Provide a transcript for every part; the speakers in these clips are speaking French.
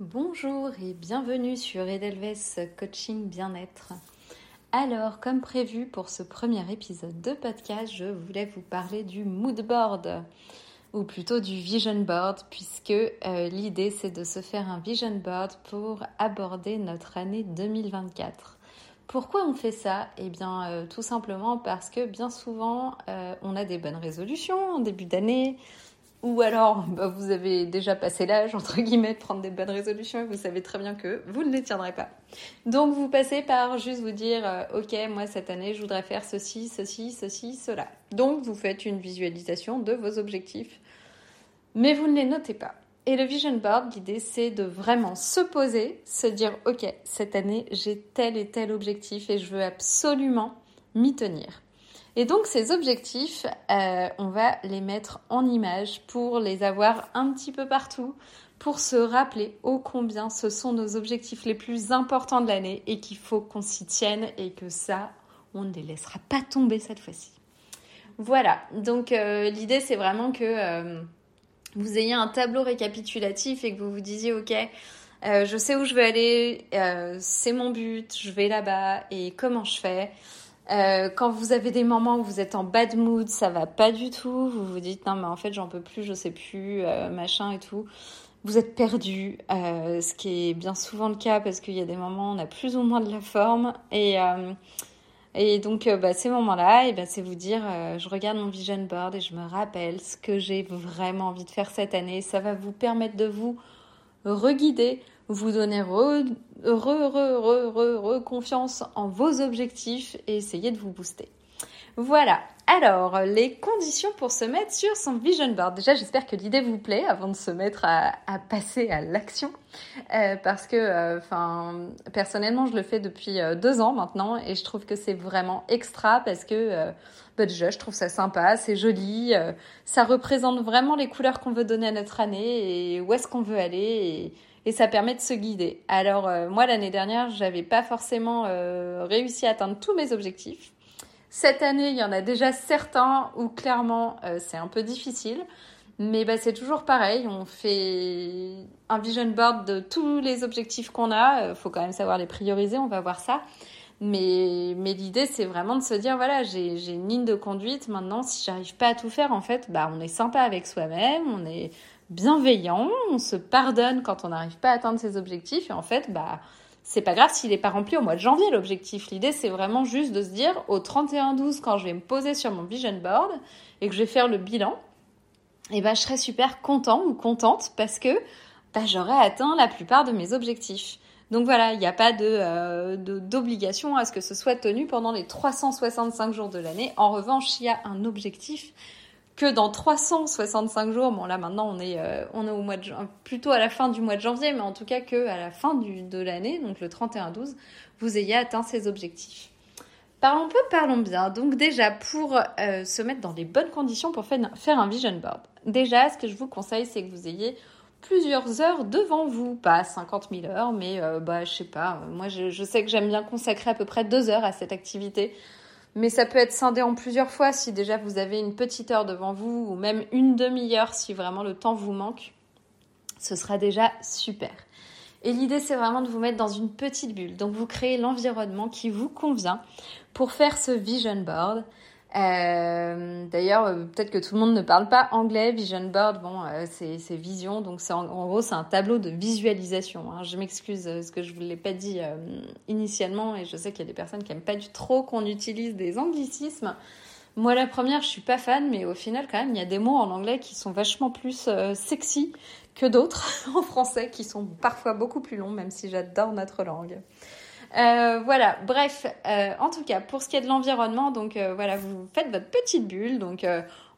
Bonjour et bienvenue sur Edelweiss Coaching Bien-être. Alors, comme prévu pour ce premier épisode de podcast, je voulais vous parler du mood board ou plutôt du vision board puisque euh, l'idée c'est de se faire un vision board pour aborder notre année 2024. Pourquoi on fait ça? Eh bien, euh, tout simplement parce que bien souvent, euh, on a des bonnes résolutions en début d'année, ou alors bah, vous avez déjà passé l'âge, entre guillemets, de prendre des bonnes résolutions et vous savez très bien que vous ne les tiendrez pas. Donc vous passez par juste vous dire, euh, ok, moi cette année je voudrais faire ceci, ceci, ceci, cela. Donc vous faites une visualisation de vos objectifs, mais vous ne les notez pas. Et le vision board, l'idée c'est de vraiment se poser, se dire, ok, cette année j'ai tel et tel objectif et je veux absolument m'y tenir. Et donc ces objectifs, euh, on va les mettre en image pour les avoir un petit peu partout, pour se rappeler ô combien ce sont nos objectifs les plus importants de l'année et qu'il faut qu'on s'y tienne et que ça, on ne les laissera pas tomber cette fois-ci. Voilà, donc euh, l'idée c'est vraiment que euh, vous ayez un tableau récapitulatif et que vous vous disiez, ok, je sais où je veux aller, c'est mon but, je vais là-bas et comment je fais. Euh, quand vous avez des moments où vous êtes en bad mood, ça va pas du tout, vous vous dites non mais en fait j'en peux plus, je sais plus, euh, machin et tout. Vous êtes perdu, euh, ce qui est bien souvent le cas parce qu'il y a des moments où on a plus ou moins de la forme et donc bah, ces moments-là, ben c'est vous dire je regarde mon vision board et je me rappelle ce que j'ai vraiment envie de faire cette année. Ça va vous permettre de vous reguider, vous donner re, confiance en vos objectifs et essayer de vous booster. Voilà. Alors, les conditions pour se mettre sur son vision board. Déjà, j'espère que l'idée vous plaît avant de se mettre à, passer à l'action. Euh, parce que, euh, enfin, personnellement, je le fais depuis euh, deux ans maintenant et je trouve que c'est vraiment extra parce que, bah déjà, je trouve ça sympa, c'est joli, ça représente vraiment les couleurs qu'on veut donner à notre année et où est-ce qu'on veut aller. Et, et ça permet de se guider. Alors euh, moi l'année dernière, j'avais pas forcément euh, réussi à atteindre tous mes objectifs. Cette année, il y en a déjà certains où clairement euh, c'est un peu difficile. Mais bah, c'est toujours pareil, on fait un vision board de tous les objectifs qu'on a. Il faut quand même savoir les prioriser, on va voir ça. Mais, mais l'idée, c'est vraiment de se dire, voilà, j'ai une ligne de conduite. Maintenant, si j'arrive pas à tout faire, en fait, bah, on est sympa avec soi-même, on est bienveillant, on se pardonne quand on n'arrive pas à atteindre ses objectifs et en fait, bah, c'est pas grave s'il n'est pas rempli au mois de janvier l'objectif. L'idée, c'est vraiment juste de se dire au 31-12, quand je vais me poser sur mon vision board et que je vais faire le bilan, et eh ben, je serai super content ou contente parce que bah, j'aurai atteint la plupart de mes objectifs. Donc voilà, il n'y a pas euh, de, d'obligation à ce que ce soit tenu pendant les 365 jours de l'année. En revanche, il y a un objectif que dans 365 jours, bon là maintenant on est, euh, on est au mois de, plutôt à la fin du mois de janvier, mais en tout cas que à la fin de l'année, donc le 31-12, vous ayez atteint ces objectifs. Parlons peu, parlons bien. Donc déjà, pour euh, se mettre dans les bonnes conditions pour faire un vision board, déjà ce que je vous conseille, c'est que vous ayez plusieurs heures devant vous, pas 50 000 heures, mais euh, bah je sais pas, moi je sais que j'aime bien consacrer à peu près deux heures à cette activité mais ça peut être scindé en plusieurs fois si déjà vous avez une petite heure devant vous ou même une demi-heure si vraiment le temps vous manque. Ce sera déjà super. Et l'idée, c'est vraiment de vous mettre dans une petite bulle. Donc, vous créez l'environnement qui vous convient pour faire ce vision board. Euh, d'ailleurs, euh, peut-être que tout le monde ne parle pas anglais. Vision board, bon, euh, c'est vision, donc en, gros c'est un tableau de visualisation. Hein. Je m'excuse parce que je vous l'ai pas dit initialement et je sais qu'il y a des personnes qui aiment pas du trop qu'on utilise des anglicismes. Moi, la première, je suis pas fan, mais au final, quand même, il y a des mots en anglais qui sont vachement plus sexy que d'autres en français qui sont parfois beaucoup plus longs, même si j'adore notre langue. Euh, voilà, bref, euh, en tout cas, pour ce qui est de l'environnement, donc euh, voilà, vous faites votre petite bulle. Donc,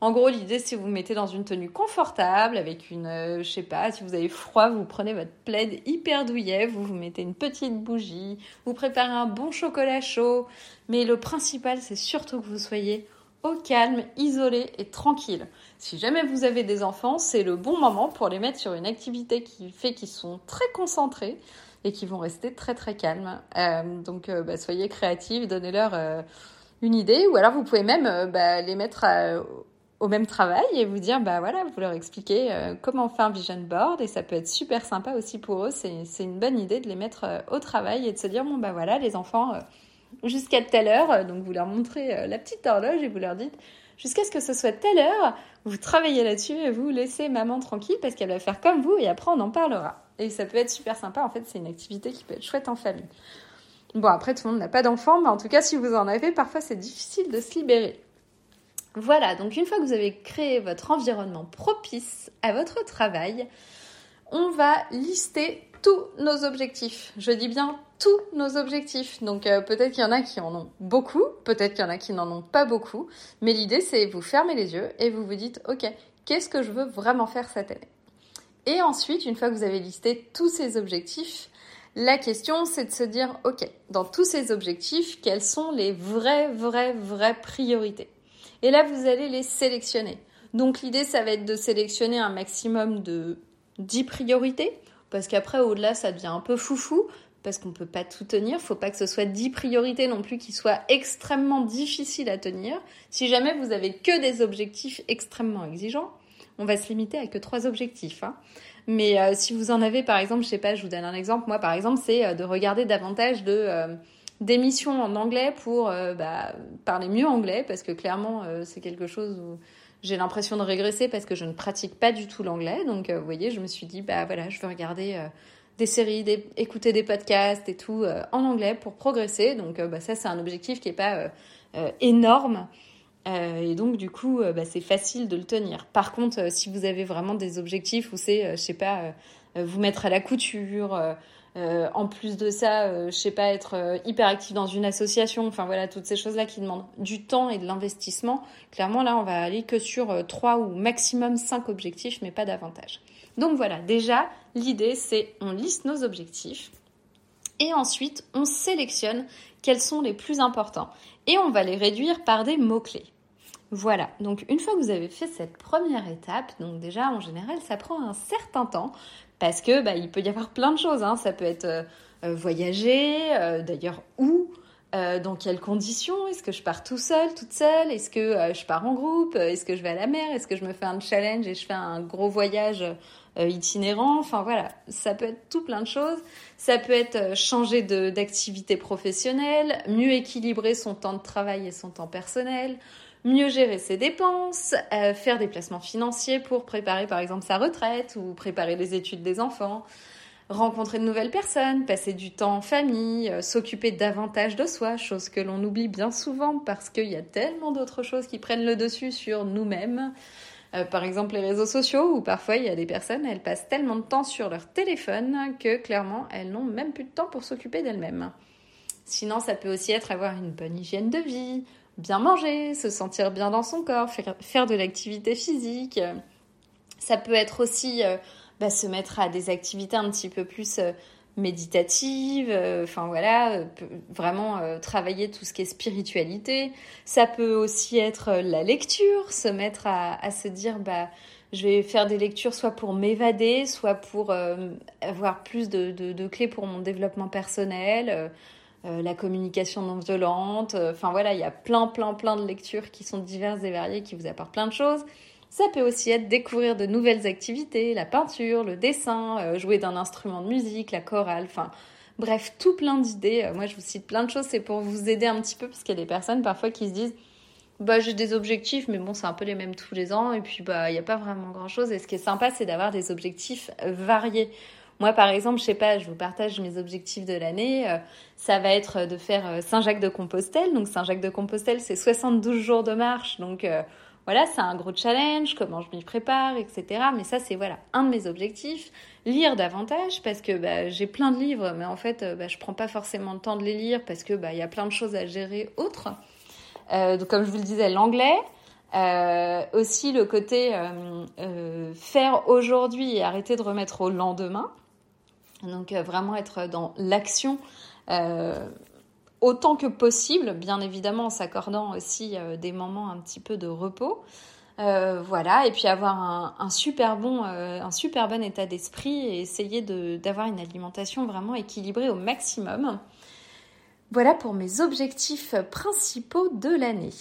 en gros, l'idée, c'est vous, vous mettez dans une tenue confortable, avec une, je sais pas, si vous avez froid, vous prenez votre plaid hyper douillet, vous vous mettez une petite bougie, vous préparez un bon chocolat chaud. Mais le principal, c'est surtout que vous soyez au calme, isolé et tranquille. Si jamais vous avez des enfants, c'est le bon moment pour les mettre sur une activité qui fait qu'ils sont très concentrés et qui vont rester très très calmes. Euh, donc euh, bah, soyez créatifs, donnez-leur euh, une idée ou alors vous pouvez même bah, les mettre au même travail et vous dire, bah voilà, vous leur expliquez comment faire un vision board et ça peut être super sympa aussi pour eux. C'est une bonne idée de les mettre au travail et de se dire, bon bah voilà, les enfants, jusqu'à telle heure, donc vous leur montrez la petite horloge et vous leur dites, jusqu'à ce que ce soit telle heure, vous travaillez là-dessus et vous laissez maman tranquille parce qu'elle va faire comme vous et après on en parlera. Et ça peut être super sympa, en fait c'est une activité qui peut être chouette en famille. Bon après tout le monde n'a pas d'enfants, mais en tout cas si vous en avez, parfois c'est difficile de se libérer. Voilà, donc une fois que vous avez créé votre environnement propice à votre travail, on va lister tous nos objectifs. Je dis bien tous nos objectifs. Donc euh, peut-être qu'il y en a qui en ont beaucoup, peut-être qu'il y en a qui n'en ont pas beaucoup, mais l'idée c'est vous fermez les yeux et vous vous dites OK, qu'est-ce que je veux vraiment faire cette année? Et ensuite, une fois que vous avez listé tous ces objectifs, la question c'est de se dire OK, dans tous ces objectifs, quelles sont les vraies vraies vraies priorités? Et là, vous allez les sélectionner. Donc l'idée, ça va être de sélectionner un maximum de 10 priorités, parce qu'après, au-delà, ça devient un peu foufou, parce qu'on ne peut pas tout tenir. Il faut pas que ce soit 10 priorités non plus qui soient extrêmement difficiles à tenir. Si jamais vous avez que des objectifs extrêmement exigeants, on va se limiter à que trois objectifs. Hein. Mais euh, si vous en avez, par exemple, je sais pas, je vous donne un exemple. Moi, par exemple, c'est euh, de regarder davantage de euh, d'émissions en anglais pour bah, parler mieux anglais, parce que clairement, c'est quelque chose où j'ai l'impression de régresser parce que je ne pratique pas du tout l'anglais. Donc, vous voyez, je me suis dit, bah voilà, je veux regarder des séries, écouter des podcasts et tout en anglais pour progresser. Donc, bah, ça, c'est un objectif qui n'est pas énorme. Et donc, du coup, bah, c'est facile de le tenir. Par contre, si vous avez vraiment des objectifs où c'est, je sais pas, vous mettre à la couture, euh, en plus de ça, euh, je sais pas, être euh, hyper actif dans une association, enfin voilà, toutes ces choses-là qui demandent du temps et de l'investissement. Clairement, là, on va aller que sur trois ou maximum cinq objectifs, mais pas davantage. Donc voilà, déjà, l'idée, c'est on liste nos objectifs et ensuite on sélectionne quels sont les plus importants et on va les réduire par des mots-clés. Voilà, donc une fois que vous avez fait cette première étape, donc déjà en général ça prend un certain temps parce que bah, il peut y avoir plein de choses. Hein. Ça peut être euh, euh, voyager, euh, d'ailleurs où, dans quelles conditions? Est-ce que je pars tout seul, toute seule? Est-ce que je pars en groupe? Est-ce que je vais à la mer? Est-ce que je me fais un challenge et je fais un gros voyage itinérant? Enfin voilà, ça peut être tout plein de choses. Ça peut être changer d'activité professionnelle, mieux équilibrer son temps de travail et son temps personnel mieux gérer ses dépenses, euh, faire des placements financiers pour préparer par exemple sa retraite ou préparer les études des enfants, rencontrer de nouvelles personnes, passer du temps en famille, euh, s'occuper davantage de soi, chose que l'on oublie bien souvent parce qu'il y a tellement d'autres choses qui prennent le dessus sur nous-mêmes. Euh, par exemple les réseaux sociaux où parfois il y a des personnes, elles passent tellement de temps sur leur téléphone que clairement elles n'ont même plus de temps pour s'occuper d'elles-mêmes. Sinon, ça peut aussi être avoir une bonne hygiène de vie, bien manger, se sentir bien dans son corps, faire, de l'activité physique. Ça peut être aussi euh, bah, se mettre à des activités un petit peu plus euh, méditatives, euh, enfin voilà, vraiment travailler tout ce qui est spiritualité. Ça peut aussi être la lecture, se mettre à, se dire bah je vais faire des lectures soit pour m'évader, soit pour avoir plus de, de, clés pour mon développement personnel, euh, la communication non violente. Euh, enfin voilà, il y a plein, plein, plein de lectures qui sont diverses et variées, qui vous apportent plein de choses. Ça peut aussi être découvrir de nouvelles activités, la peinture, le dessin, euh, jouer d'un instrument de musique, la chorale, enfin bref, tout plein d'idées. moi, je vous cite plein de choses, c'est pour vous aider un petit peu, parce qu'il y a des personnes parfois qui se disent bah j'ai des objectifs, mais bon, c'est un peu les mêmes tous les ans, et puis bah il n'y a pas vraiment grand chose. Et ce qui est sympa, c'est d'avoir des objectifs variés. Moi, par exemple, je sais pas, je vous partage mes objectifs de l'année. Euh, ça va être de faire euh, Saint-Jacques-de-Compostelle. Donc, Saint-Jacques-de-Compostelle, c'est 72 jours de marche. Donc, euh, voilà, c'est un gros challenge, comment je m'y prépare, etc. Mais ça, c'est voilà un de mes objectifs. Lire davantage parce que bah, j'ai plein de livres, mais en fait, bah, je prends pas forcément le temps de les lire parce que bah, y a plein de choses à gérer autres. donc, comme je vous le disais, l'anglais. aussi le côté faire aujourd'hui et arrêter de remettre au lendemain. Donc euh, vraiment être dans l'action euh, autant que possible, bien évidemment en s'accordant aussi euh, des moments un petit peu de repos. voilà, et puis avoir un, super bon, un super bon état d'esprit et essayer d'avoir une alimentation vraiment équilibrée au maximum. Voilà pour mes objectifs principaux de l'année.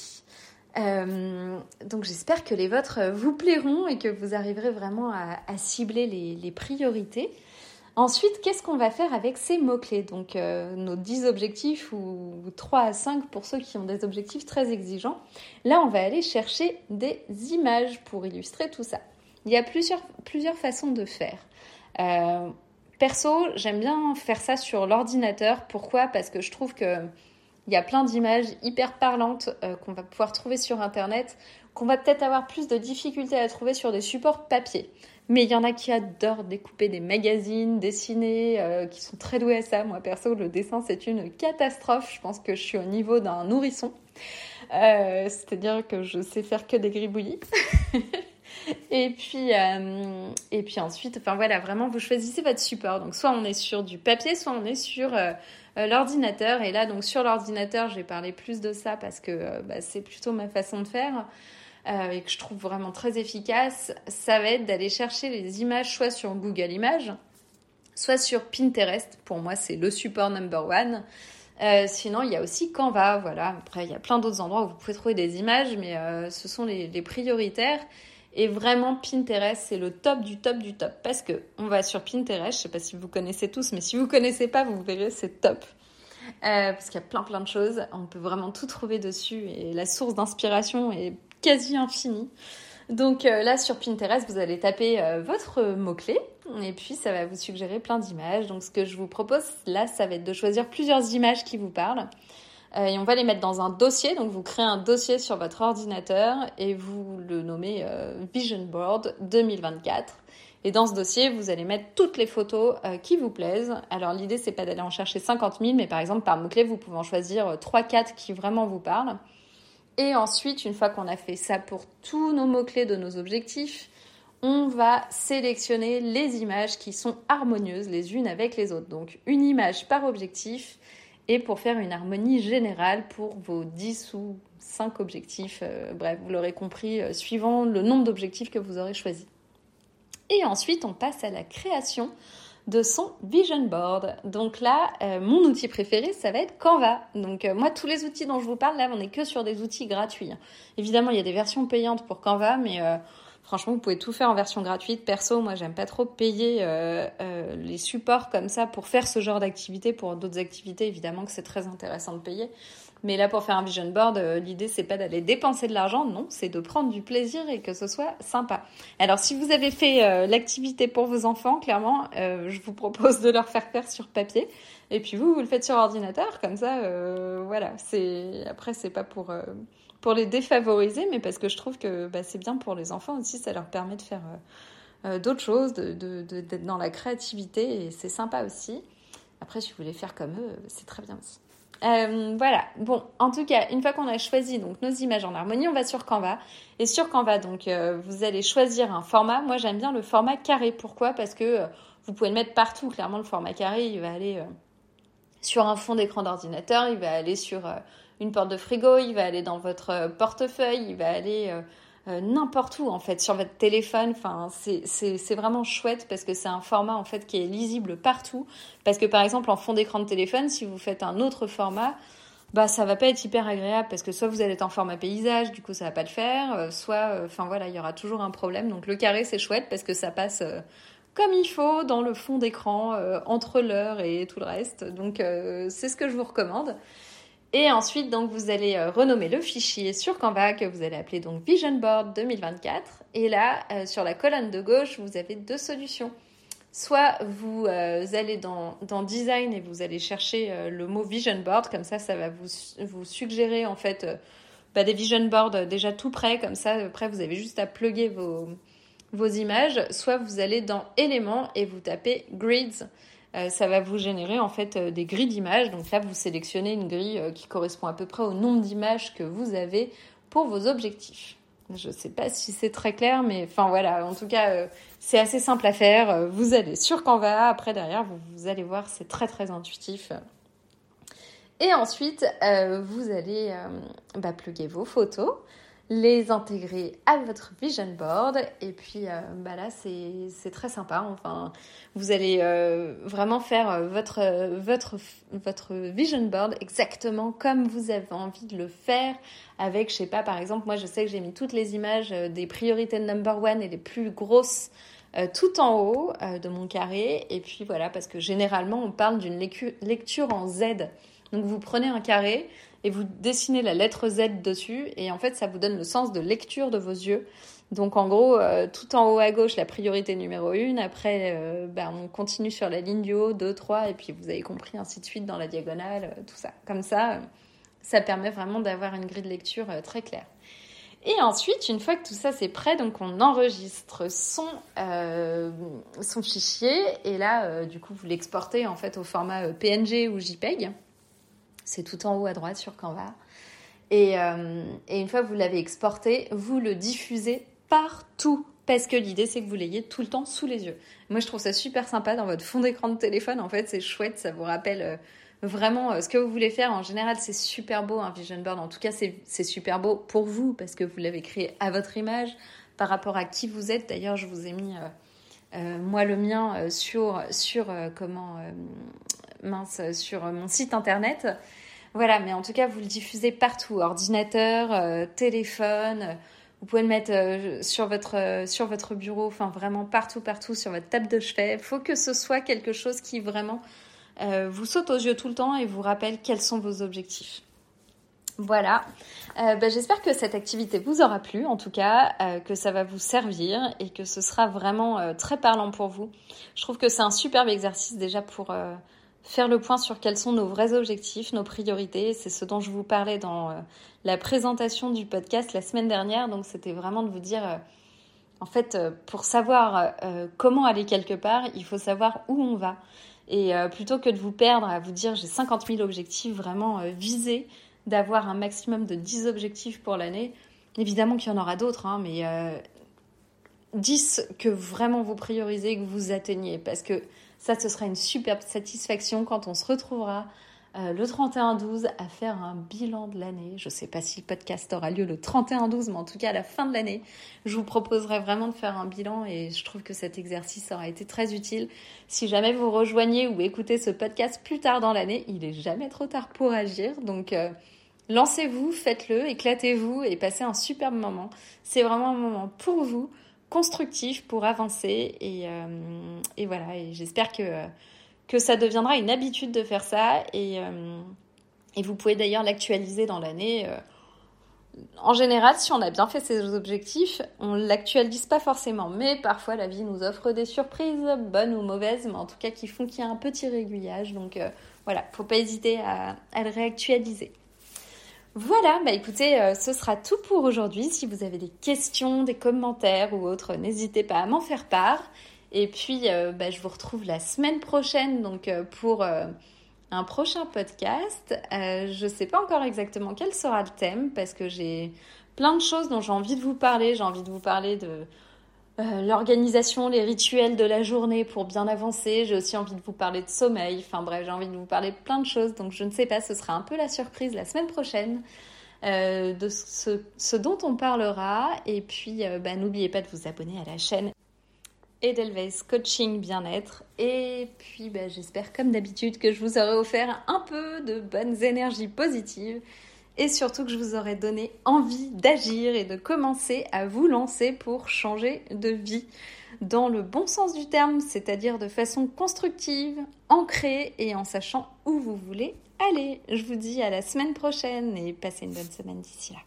donc j'espère que les vôtres vous plairont et que vous arriverez vraiment à, cibler les, priorités. Ensuite, qu'est-ce qu'on va faire avec ces mots-clés? Donc nos 10 objectifs ou 3 à 5 pour ceux qui ont des objectifs très exigeants. Là, on va aller chercher des images pour illustrer tout ça. Il y a plusieurs, plusieurs façons de faire. Euh, perso, j'aime bien faire ça sur l'ordinateur. Pourquoi? Parce que je trouve que il y a plein d'images hyper parlantes euh, qu'on va pouvoir trouver sur Internet, qu'on va peut-être avoir plus de difficultés à trouver sur des supports papier. Mais il y en a qui adorent découper des magazines, dessiner, euh, qui sont très doués à ça. Moi, perso, le dessin, c'est une catastrophe. Je pense que je suis au niveau d'un nourrisson. C'est-à-dire que je sais faire que des gribouillis. et puis, euh, et puis ensuite, enfin voilà, vraiment, vous choisissez votre support. Donc, soit on est sur du papier, soit on est sur euh, euh, l'ordinateur. Et là, donc sur l'ordinateur, je vais parler plus de ça parce que bah, c'est plutôt ma façon de faire et que je trouve vraiment très efficace. Ça va être d'aller chercher les images soit sur Google Images, soit sur Pinterest. Pour moi, c'est le support number one. sinon, il y a aussi Canva, voilà. Après, il y a plein d'autres endroits où vous pouvez trouver des images, mais ce sont les, prioritaires. Et vraiment, Pinterest, c'est le top du top du top. Parce que on va sur Pinterest, je sais pas si vous connaissez tous, mais si vous connaissez pas, vous verrez, c'est top. Euh, parce qu'il y a plein plein de choses. On peut vraiment tout trouver dessus et la source d'inspiration est quasi infinie. Donc euh, là sur Pinterest, vous allez taper euh, votre mot-clé et puis ça va vous suggérer plein d'images. Donc ce que je vous propose là, ça va être de choisir plusieurs images qui vous parlent. Euh, et on va les mettre dans un dossier. Donc vous créez un dossier sur votre ordinateur et vous le nommez Vision Board 2024. Et dans ce dossier, vous allez mettre toutes les photos qui vous plaisent. Alors l'idée, c'est pas d'aller en chercher 50 000, mais par exemple par mot-clé, vous pouvez en choisir 3-4 qui vraiment vous parlent. Et ensuite, une fois qu'on a fait ça pour tous nos mots-clés de nos objectifs, on va sélectionner les images qui sont harmonieuses les unes avec les autres. Donc une image par objectif et pour faire une harmonie générale pour vos 10 ou 5 objectifs, euh, bref, vous l'aurez compris, euh, suivant le nombre d'objectifs que vous aurez choisi. Et ensuite, on passe à la création de son vision board. Donc là, euh, mon outil préféré, ça va être Canva. Donc moi, tous les outils dont je vous parle, là, on n'est que sur des outils gratuits. Évidemment, il y a des versions payantes pour Canva, mais Franchement, vous pouvez tout faire en version gratuite. Perso, moi, j'aime pas trop payer euh, euh, les supports comme ça pour faire ce genre d'activité. Pour d'autres activités, évidemment que c'est très intéressant de payer. Mais là, pour faire un vision board, euh, l'idée, c'est pas d'aller dépenser de l'argent, non, c'est de prendre du plaisir et que ce soit sympa. Alors, si vous avez fait l'activité pour vos enfants, clairement, je vous propose de leur faire faire sur papier. Et puis vous, vous le faites sur ordinateur, comme ça, voilà. C'est après, c'est pas pour pour les défavoriser, mais parce que je trouve que bah, c'est bien pour les enfants aussi, ça leur permet de faire euh, euh, d'autres choses, d'être de, dans la créativité, et c'est sympa aussi. Après, si vous voulez faire comme eux, c'est très bien aussi. Euh, voilà. Bon, en tout cas, une fois qu'on a choisi donc nos images en harmonie, on va sur Canva. Et sur Canva, donc, vous allez choisir un format. Moi, j'aime bien le format carré. Pourquoi? Parce que vous pouvez le mettre partout. Clairement, le format carré, il va aller sur un fond d'écran d'ordinateur, il va aller sur une porte de frigo, il va aller dans votre euh, portefeuille, il va aller euh, euh, n'importe où en fait, sur votre téléphone. Enfin, c'est vraiment chouette parce que c'est un format en fait qui est lisible partout. Parce que par exemple, en fond d'écran de téléphone, si vous faites un autre format, bah ça va pas être hyper agréable parce que soit vous allez être en format paysage, du coup ça va pas le faire, soit, enfin voilà, il y aura toujours un problème. Donc le carré c'est chouette parce que ça passe comme il faut dans le fond d'écran entre l'heure et tout le reste. Donc c'est ce que je vous recommande. Et ensuite, donc, vous allez euh, renommer le fichier sur Canva que vous allez appeler donc Vision Board 2024. Et là, euh, sur la colonne de gauche, vous avez deux solutions. Soit vous euh, allez dans, Design et vous allez chercher le mot Vision Board, comme ça, ça va vous, vous suggérer en fait bah, des Vision Boards déjà tout prêts, comme ça, après, vous avez juste à plugger vos, vos images. Soit vous allez dans Éléments et vous tapez Grids. Euh, ça va vous générer en fait euh, des grilles d'images. Donc là, vous sélectionnez une grille euh, qui correspond à peu près au nombre d'images que vous avez pour vos objectifs. Je ne sais pas si c'est très clair, mais enfin voilà, en tout cas, c'est assez simple à faire. Vous allez sur Canva, après derrière, vous, allez voir, c'est très très intuitif. Et ensuite, vous allez bah, plugger vos photos. Les intégrer à votre vision board. Et puis euh, bah là, c'est très sympa. Enfin, vous allez euh, vraiment faire euh, votre, votre, votre vision board exactement comme vous avez envie de le faire. Avec, je sais pas, par exemple, moi je sais que j'ai mis toutes les images des priorités number one et les plus grosses tout en haut de mon carré. Et puis voilà, parce que généralement on parle d'une lecture en Z. Donc vous prenez un carré, et vous dessinez la lettre Z dessus et en fait ça vous donne le sens de lecture de vos yeux. Donc en gros, euh, tout en haut à gauche, la priorité numéro 1, après euh, ben, on continue sur la ligne du haut, 2, 3, et puis vous avez compris ainsi de suite dans la diagonale, euh, tout ça. Comme ça, ça permet vraiment d'avoir une grille de lecture très claire. Et ensuite, une fois que tout ça c'est prêt, donc on enregistre son, son fichier et là, du coup, vous l'exportez en fait au format PNG ou JPEG. C'est tout en haut à droite sur Canva. Euh, et, une fois que vous l'avez exporté, vous le diffusez partout. Parce que l'idée, c'est que vous l'ayez tout le temps sous les yeux. Moi, je trouve ça super sympa dans votre fond d'écran de téléphone. En fait, c'est chouette. Ça vous rappelle euh, vraiment euh, ce que vous voulez faire. En général, c'est super beau, un vision board. En tout cas, c'est super beau pour vous parce que vous l'avez créé à votre image, par rapport à qui vous êtes. D'ailleurs, je vous ai mis, moi, le mien sur, sur comment mince, sur mon site internet. Voilà, mais en tout cas, vous le diffusez partout, ordinateur, euh, téléphone. Euh, vous pouvez le mettre euh, sur, votre, bureau, enfin vraiment partout, partout, sur votre table de chevet. Il faut que ce soit quelque chose qui vraiment vous saute aux yeux tout le temps et vous rappelle quels sont vos objectifs. Voilà, ben, j'espère que cette activité vous aura plu, en tout cas, que ça va vous servir et que ce sera vraiment très parlant pour vous. Je trouve que c'est un superbe exercice déjà pour faire le point sur quels sont nos vrais objectifs, nos priorités. C'est ce dont je vous parlais dans euh, la présentation du podcast la semaine dernière. Donc c'était vraiment de vous dire, euh, en fait, euh, pour savoir comment aller quelque part, il faut savoir où on va. Et plutôt que de vous perdre à vous dire j'ai 50 000 objectifs, vraiment viser d'avoir un maximum de 10 objectifs pour l'année. Évidemment qu'il y en aura d'autres, hein, mais 10 que vraiment vous priorisez, que vous atteignez. Parce que ça, ce sera une superbe satisfaction quand on se retrouvera euh, le 31-12 à faire un bilan de l'année. Je ne sais pas si le podcast aura lieu le 31-12, mais en tout cas à la fin de l'année, je vous proposerai vraiment de faire un bilan et je trouve que cet exercice aura été très utile. Si jamais vous rejoignez ou écoutez ce podcast plus tard dans l'année, il n'est jamais trop tard pour agir. Donc euh, lancez-vous, faites-le, éclatez-vous et passez un superbe moment. C'est vraiment un moment pour vous constructif pour avancer. Et, euh, voilà, et j'espère que, ça deviendra une habitude de faire ça. Et, euh, vous pouvez d'ailleurs l'actualiser dans l'année. Euh. En général, si on a bien fait ses objectifs, on l'actualise pas forcément. Mais parfois, la vie nous offre des surprises, bonnes ou mauvaises, mais en tout cas qui font qu'il y a un petit réguliage. Donc voilà, faut pas hésiter à le réactualiser. Voilà, bah écoutez, euh, ce sera tout pour aujourd'hui. Si vous avez des questions, des commentaires ou autres, n'hésitez pas à m'en faire part. Et puis, euh, bah, je vous retrouve la semaine prochaine donc euh, pour un prochain podcast. je ne sais pas encore exactement quel sera le thème parce que j'ai plein de choses dont j'ai envie de vous parler. J'ai envie de vous parler de euh, l'organisation, les rituels de la journée pour bien avancer. J'ai aussi envie de vous parler de sommeil. Enfin bref, j'ai envie de vous parler de plein de choses. Donc je ne sais pas, ce sera un peu la surprise la semaine prochaine euh, de ce, dont on parlera. Et puis euh, bah, n'oubliez pas de vous abonner à la chaîne Edelweiss Coaching Bien-être. Et puis bah, j'espère comme d'habitude que je vous aurai offert un peu de bonnes énergies positives et surtout que je vous aurais donné envie d'agir et de commencer à vous lancer pour changer de vie dans le bon sens du terme, c'est-à-dire de façon constructive, ancrée et en sachant où vous voulez aller. Je vous dis à la semaine prochaine et passez une bonne semaine d'ici là.